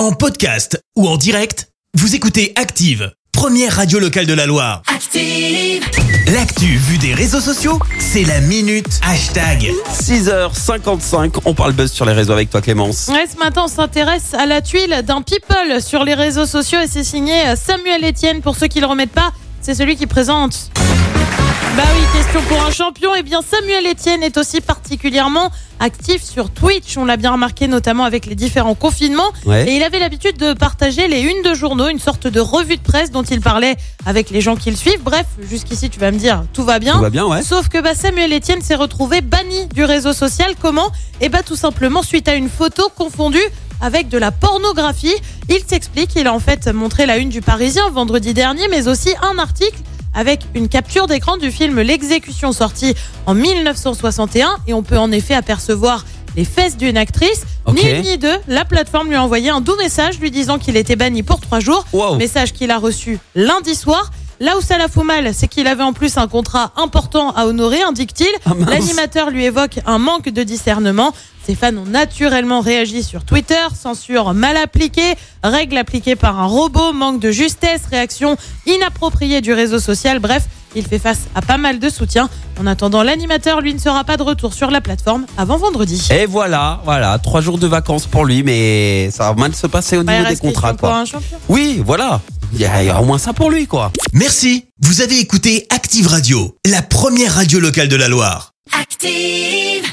En podcast ou en direct, vous écoutez Active, première radio locale de la Loire. Active. L'actu vue des réseaux sociaux, c'est la minute hashtag. 6h55, on parle buzz sur les réseaux avec toi Clémence. Ouais, ce matin, on s'intéresse à la tuile d'un people sur les réseaux sociaux et c'est signé Samuel Etienne. Pour ceux qui le remettent pas, c'est celui qui présente. Pour un champion. Eh bien, Samuel Etienne est aussi particulièrement actif sur Twitch. On l'a bien remarqué, notamment avec les différents confinements. Ouais. Et il avait l'habitude de partager les unes de journaux, une sorte de revue de presse dont il parlait avec les gens qui le suivent. Bref, jusqu'ici, tu vas me dire, tout va bien. Tout va bien, ouais. Sauf que bah, Samuel Etienne s'est retrouvé banni du réseau social. Comment? Eh bah, tout simplement suite à une photo confondue avec de la pornographie. Il s'explique, il a en fait montré la une du Parisien vendredi dernier, mais aussi un article avec une capture d'écran du film L'exécution sorti en 1961 et on peut en effet apercevoir les fesses d'une actrice. Ni une ni deux, la plateforme lui a envoyé un doux message lui disant qu'il était banni pour trois jours. Wow. Message qu'il a reçu lundi soir. Là où ça la fout mal, c'est qu'il avait en plus un contrat important à honorer, indique-t-il. Ah. L'animateur lui évoque un manque de discernement. Ses fans ont naturellement réagi sur Twitter. Censure mal appliquée, règles appliquées par un robot, manque de justesse, réaction inappropriée du réseau social. Bref, il fait face à pas mal de soutien. En attendant, l'animateur, lui, ne sera pas de retour sur la plateforme avant vendredi. Et voilà, voilà, trois jours de vacances pour lui, mais ça va mal se passer au il niveau des contrats, pour quoi. un champion. Oui, voilà, il y, a il y a au moins ça pour lui, quoi. Merci, vous avez écouté Active Radio, la première radio locale de la Loire. Active.